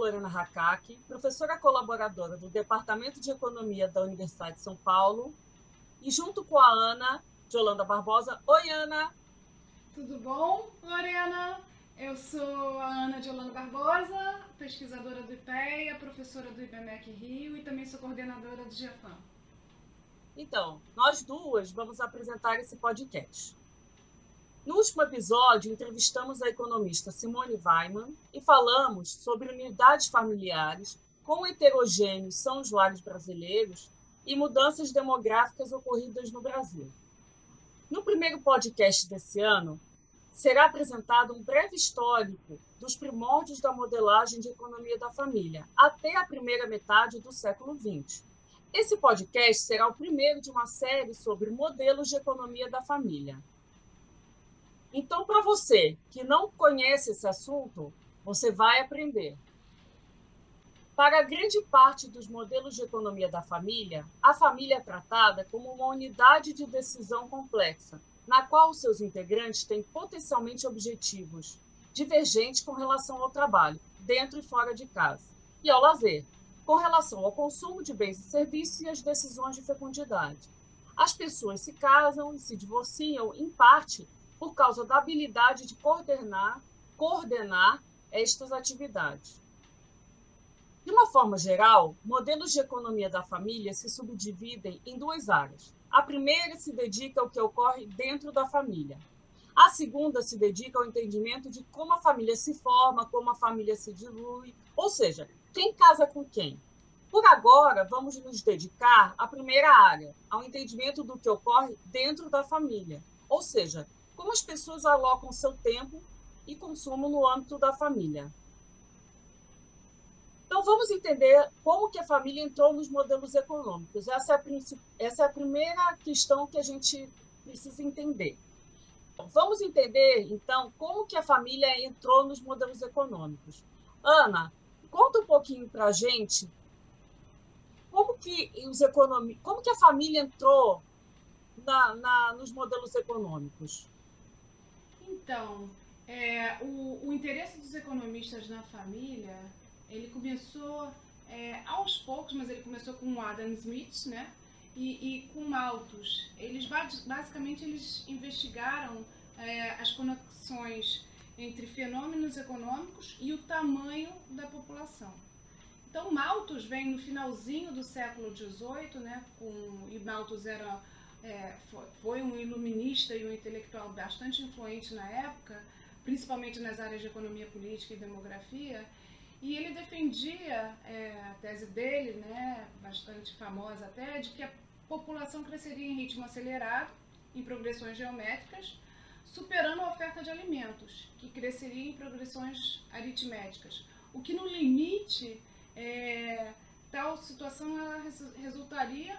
Lorena Hakaki, professora colaboradora do Departamento de Economia da Universidade de São Paulo, e junto com a Ana de Holanda Barbosa. Oi, Ana! Tudo bom, Lorena? Eu sou a Ana de Holanda Barbosa, pesquisadora do IPEA, professora do IBMEC Rio e também sou coordenadora do GEFAM. Então, nós duas vamos apresentar esse podcast. No último episódio, entrevistamos a economista Simone Weiman e falamos sobre unidades familiares com heterogêneos são usuários brasileiros e mudanças demográficas ocorridas no Brasil. No primeiro podcast desse ano, será apresentado um breve histórico dos primórdios da modelagem de economia da família até a primeira metade do século XX. Esse podcast será o primeiro de uma série sobre modelos de economia da família. Então, para você que não conhece esse assunto, você vai aprender. Para grande parte dos modelos de economia da família, a família é tratada como uma unidade de decisão complexa, na qual os seus integrantes têm potencialmente objetivos divergentes com relação ao trabalho, dentro e fora de casa, e ao lazer, com relação ao consumo de bens e serviços e às decisões de fecundidade. As pessoas se casam e se divorciam, em parte, por causa da habilidade de coordenar, coordenar estas atividades. De uma forma geral, modelos de economia da família se subdividem em duas áreas. A primeira se dedica ao que ocorre dentro da família. A segunda se dedica ao entendimento de como a família se forma, como a família se dilui, ou seja, quem casa com quem. Por agora, vamos nos dedicar à primeira área, ao entendimento do que ocorre dentro da família, ou seja, como as pessoas alocam seu tempo e consumo no âmbito da família. Então, vamos entender como que a família entrou nos modelos econômicos. Essa é a, essa é a primeira questão que a gente precisa entender. Vamos entender, então, como que a família entrou nos modelos econômicos. Ana, conta um pouquinho para a gente como que, os economi... como que a família entrou na, na, nos modelos econômicos. Então, é, o, o, interesse dos economistas na família, ele começou é, aos poucos, mas ele começou com Adam Smith, né? E, e com Malthus. Eles basicamente eles investigaram é, as conexões entre fenômenos econômicos e o tamanho da população. Então, Malthus vem no finalzinho do século XVIII, né? Com, e Malthus era é, foi, foi, um iluminista e um intelectual bastante influente na época, principalmente nas áreas de economia política e demografia, e ele defendia é, a tese dele, né, bastante famosa até, de que a população cresceria em ritmo acelerado, em progressões geométricas, superando a oferta de alimentos, que cresceria em progressões aritméticas. O que no limite, é, tal situação resultaria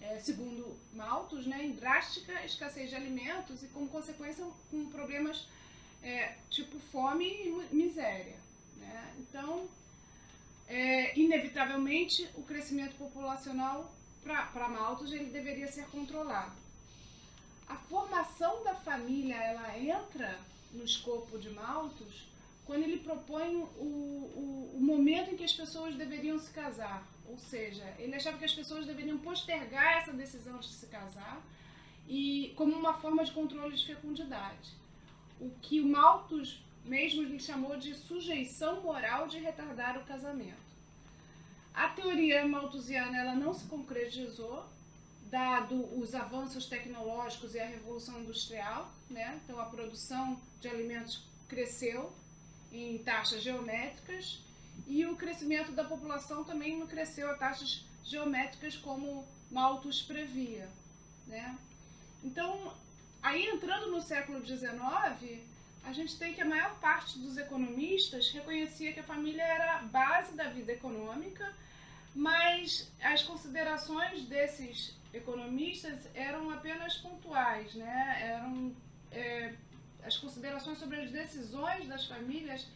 é, segundo Malthus, né, em drástica escassez de alimentos e, como consequência, com problemas é, tipo fome e miséria. Né? Então, é, inevitavelmente, o crescimento populacional para Malthus ele deveria ser controlado. A formação da família ela entra no escopo de Malthus quando ele propõe o momento em que as pessoas deveriam se casar, ou seja, ele achava que as pessoas deveriam postergar essa decisão de se casar e como uma forma de controle de fecundidade. O que Malthus mesmo lhe chamou de sujeição moral de retardar o casamento. A teoria malthusiana ela não se concretizou, dado os avanços tecnológicos e a revolução industrial, né? Então a produção de alimentos cresceu em taxas geométricas e o crescimento da população também não cresceu a taxas geométricas como Malthus previa. Né? Então, aí entrando no século XIX, a gente tem que a maior parte dos economistas reconhecia que a família era a base da vida econômica, mas as considerações desses economistas eram apenas pontuais, né? eram é, as considerações sobre as decisões das famílias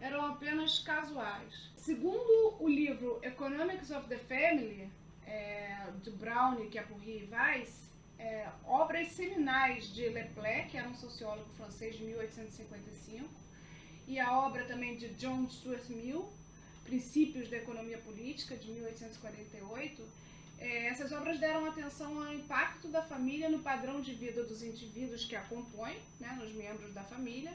eram apenas casuais. Segundo o livro Economics of the Family, é, de Brown e Capurri e Weiss, é, obras seminais de Lepler, que era um sociólogo francês de 1855, e a obra também de John Stuart Mill, Princípios da Economia Política, de 1848, é, essas obras deram atenção ao impacto da família no padrão de vida dos indivíduos que a compõem, né, nos membros da família,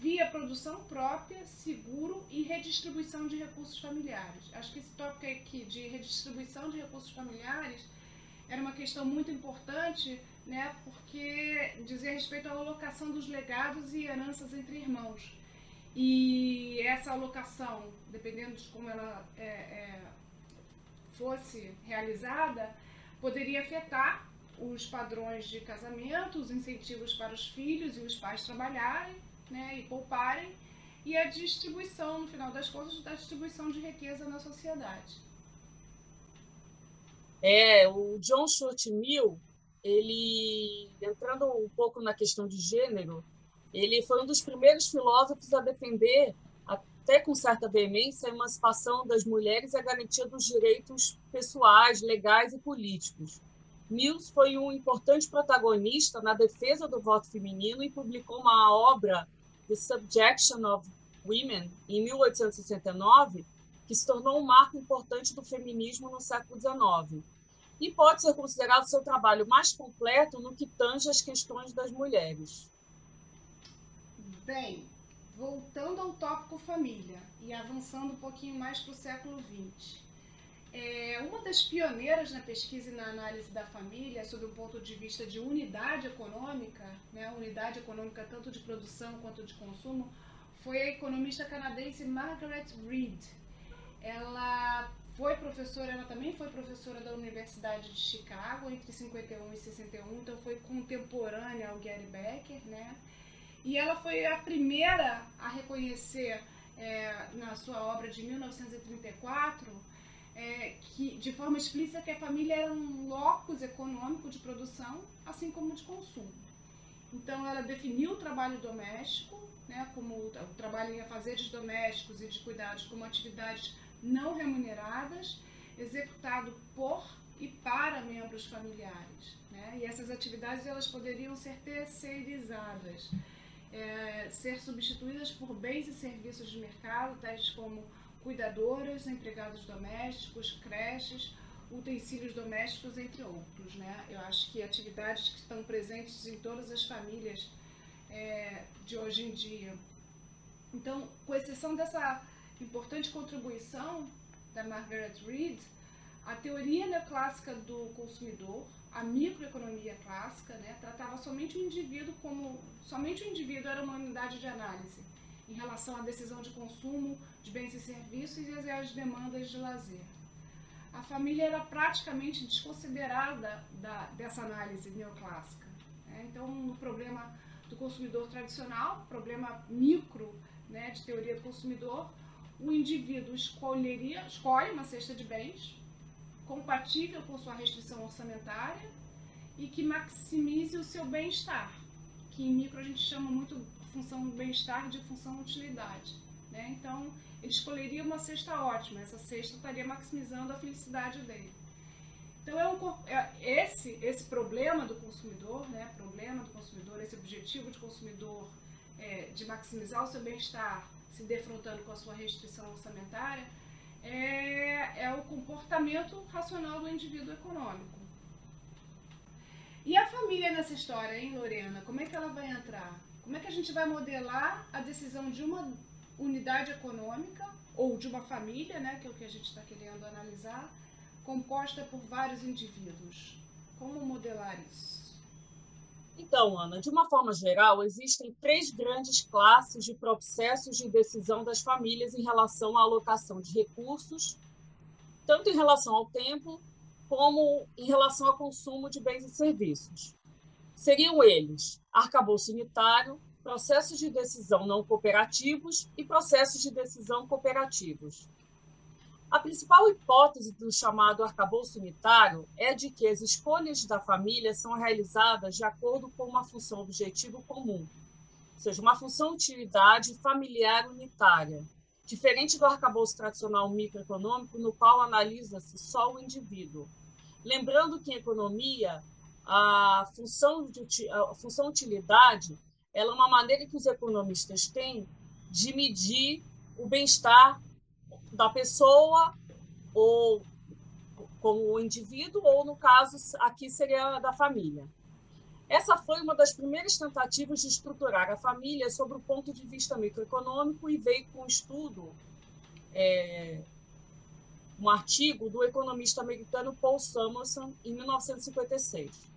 via produção própria, seguro e redistribuição de recursos familiares. Acho que esse tópico aqui de redistribuição de recursos familiares era uma questão muito importante, né, porque dizia respeito à alocação dos legados e heranças entre irmãos. E essa alocação, dependendo de como ela é, é, fosse realizada, poderia afetar os padrões de casamento, os incentivos para os filhos e os pais trabalharem né, e pouparem, e a distribuição, no final das contas, da distribuição de riqueza na sociedade. É, o John Stuart Mill, ele, entrando um pouco na questão de gênero, ele foi um dos primeiros filósofos a defender, até com certa veemência, a emancipação das mulheres e a garantia dos direitos pessoais, legais e políticos. Mills foi um importante protagonista na defesa do voto feminino e publicou uma obra, The Subjection of Women, em 1869, que se tornou um marco importante do feminismo no século XIX. E pode ser considerado seu trabalho mais completo no que tange as questões das mulheres. Bem, voltando ao tópico família e avançando um pouquinho mais para o século XX. É, uma das pioneiras na pesquisa e na análise da família, sob o ponto de vista de unidade econômica, né, unidade econômica tanto de produção quanto de consumo, foi a economista canadense Margaret Reed. Ela foi professora, ela também foi professora da Universidade de Chicago entre 51 e 61, então foi contemporânea ao Gary Becker, né? E ela foi a primeira a reconhecer é, na sua obra de 1934 é, que, de forma explícita que a família era um locus econômico de produção, assim como de consumo. Então, ela definiu o trabalho doméstico, né, como o trabalho em afazeres domésticos e de cuidados, como atividades não remuneradas, executado por e para membros familiares. Né? E essas atividades elas poderiam ser terceirizadas, é, ser substituídas por bens e serviços de mercado, tais como cuidadoras, empregados domésticos, creches, utensílios domésticos, entre outros. Né? Eu acho que atividades que estão presentes em todas as famílias é, de hoje em dia. Então, com exceção dessa importante contribuição da Margaret Reed, a teoria neoclássica do consumidor, a microeconomia clássica, né, tratava somente o indivíduo como somente o indivíduo era uma unidade de análise em relação à decisão de consumo de bens e serviços e às demandas de lazer. A família era praticamente desconsiderada da, dessa análise neoclássica. Né? Então, no problema do consumidor tradicional, problema micro né, de teoria do consumidor, o indivíduo escolheria, escolhe uma cesta de bens compatível com sua restrição orçamentária e que maximize o seu bem-estar, que em micro a gente chama muito função bem-estar de função utilidade. Né? Então, ele escolheria uma cesta ótima, essa cesta estaria maximizando a felicidade dele. Então, é, um, é esse, esse problema do consumidor, né? problema do consumidor, esse objetivo de consumidor é, de maximizar o seu bem-estar, se defrontando com a sua restrição orçamentária, é, é o comportamento racional do indivíduo econômico. E a família nessa história, hein, Lorena? Como é que ela vai entrar? Como é que a gente vai modelar a decisão de uma unidade econômica ou de uma família, né, que é o que a gente está querendo analisar, composta por vários indivíduos? Como modelar isso? Então, Ana, de uma forma geral, existem três grandes classes de processos de decisão das famílias em relação à alocação de recursos, tanto em relação ao tempo como em relação ao consumo de bens e serviços seriam eles arcabouço unitário, processos de decisão não cooperativos e processos de decisão cooperativos. A principal hipótese do chamado arcabouço unitário é de que as escolhas da família são realizadas de acordo com uma função objetivo comum, ou seja, uma função utilidade familiar unitária, diferente do arcabouço tradicional microeconômico, no qual analisa-se só o indivíduo. Lembrando que em economia, a função, de, a função utilidade ela é uma maneira que os economistas têm de medir o bem-estar da pessoa ou como indivíduo, ou no caso, aqui seria da família. Essa foi uma das primeiras tentativas de estruturar a família sob o ponto de vista microeconômico e veio com um estudo, é, um artigo do economista americano Paul Samuelson, em 1956.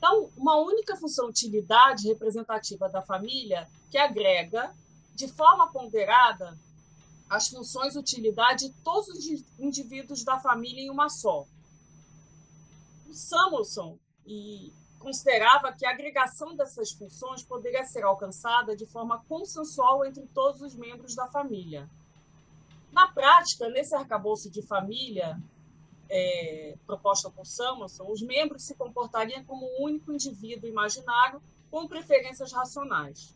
Então, uma única função utilidade representativa da família que agrega, de forma ponderada, as funções utilidade de todos os indivíduos da família em uma só. O Samuelson e considerava que a agregação dessas funções poderia ser alcançada de forma consensual entre todos os membros da família. Na prática, nesse arcabouço de família é, proposta por Samuelson, os membros se comportariam como um único indivíduo imaginário com preferências racionais.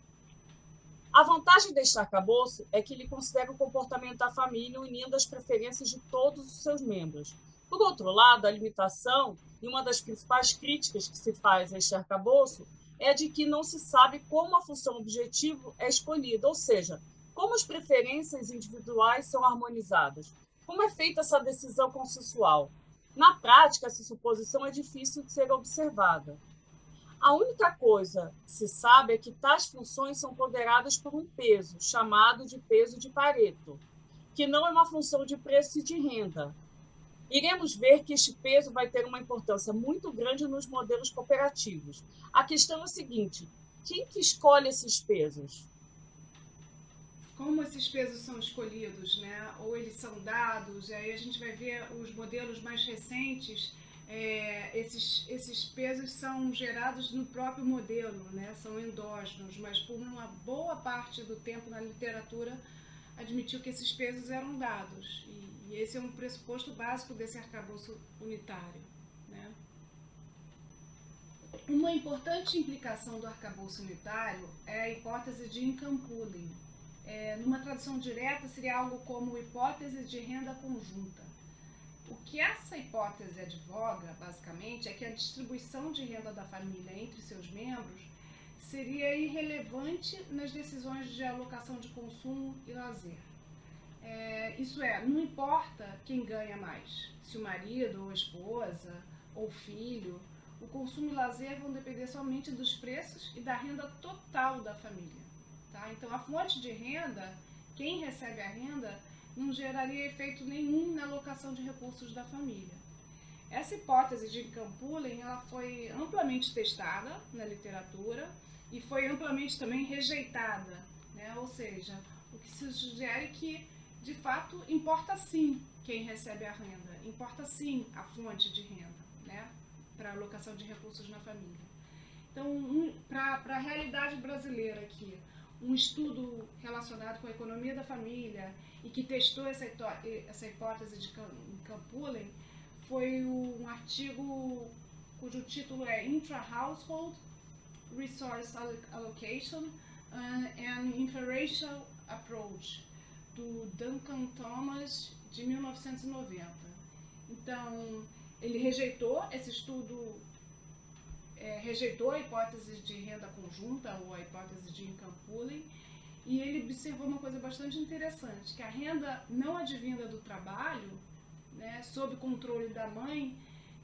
A vantagem deste arcabouço é que ele considera o comportamento da família unindo as preferências de todos os seus membros. Por outro lado, a limitação, e uma das principais críticas que se faz a este arcabouço, é de que não se sabe como a função objetivo é escolhida, ou seja, como as preferências individuais são harmonizadas. Como é feita essa decisão consensual? Na prática, essa suposição é difícil de ser observada. A única coisa que se sabe é que tais funções são ponderadas por um peso, chamado de peso de Pareto, que não é uma função de preço e de renda. Iremos ver que este peso vai ter uma importância muito grande nos modelos cooperativos. A questão é a seguinte: quem que escolhe esses pesos? Como esses pesos são escolhidos, né? Ou eles são dados? Aí a gente vai ver os modelos mais recentes é, esses, esses pesos são gerados no próprio modelo, né? são endógenos, mas por uma boa parte do tempo na literatura admitiu que esses pesos eram dados. E, e esse é um pressuposto básico desse arcabouço unitário. Né? Uma importante implicação do arcabouço unitário é a hipótese de income É, numa tradução direta, seria algo como hipótese de renda conjunta. O que essa hipótese advoga, basicamente, é que a distribuição de renda da família entre seus membros seria irrelevante nas decisões de alocação de consumo e lazer. É, isso é, não importa quem ganha mais, se o marido ou a esposa ou o filho, o consumo e lazer vão depender somente dos preços e da renda total da família. Tá? Então, a fonte de renda, quem recebe a renda, não geraria efeito nenhum na alocação de recursos da família. Essa hipótese de Campulen ela foi amplamente testada na literatura e foi amplamente também rejeitada, né? ou seja, o que se sugere que, de fato, importa sim quem recebe a renda, importa sim a fonte de renda né? para alocação de recursos na família. Então, um, para a realidade brasileira aqui, um estudo relacionado com a economia da família e que testou essa, essa hipótese de Campulen foi um artigo cujo título é Intra-Household Resource Allocation and Interracial Approach, do Duncan Thomas, de 1990. Então, ele rejeitou esse estudo, é, rejeitou a hipótese de renda conjunta ou a hipótese de income pooling e ele observou uma coisa bastante interessante, que a renda não advinda do trabalho, né, sob controle da mãe,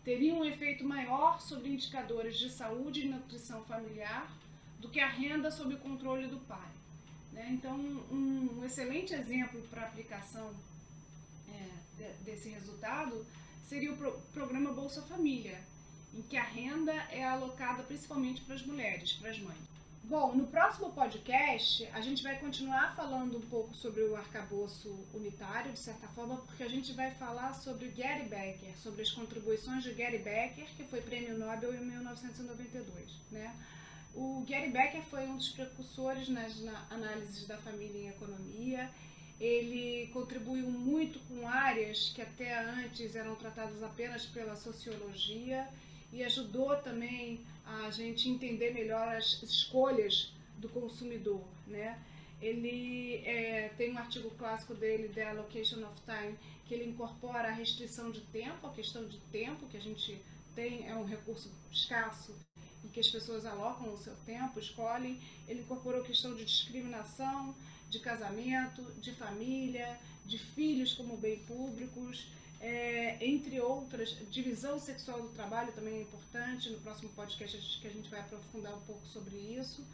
teria um efeito maior sobre indicadores de saúde e nutrição familiar do que a renda sob controle do pai. Né? Então, um, um, excelente exemplo para aplicação é, de, desse resultado seria o pro, programa Bolsa Família, em que a renda é alocada principalmente para as mulheres, para as mães. Bom, no próximo podcast a gente vai continuar falando um pouco sobre o arcabouço unitário, de certa forma, porque a gente vai falar sobre Gary Becker, sobre as contribuições de Gary Becker, que foi prêmio Nobel em 1992. Né? O Gary Becker foi um dos precursores nas na análises da família em economia. Ele contribuiu muito com áreas que até antes eram tratadas apenas pela sociologia e ajudou também a gente entender melhor as escolhas do consumidor, né? Ele é, tem um artigo clássico dele, The Allocation of Time, que ele incorpora a restrição de tempo, a questão de tempo, que a gente tem, é um recurso escasso e que as pessoas alocam o seu tempo, escolhem. Ele incorporou a questão de discriminação, de casamento, de família, de filhos como bem públicos, é, entre outras, divisão sexual do trabalho também é importante. No próximo podcast que a gente vai aprofundar um pouco sobre isso.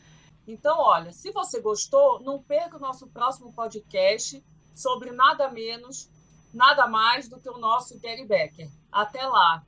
Então, olha, se você gostou, não perca o nosso próximo podcast sobre nada menos, nada mais do que o nosso Gary Becker. Até lá!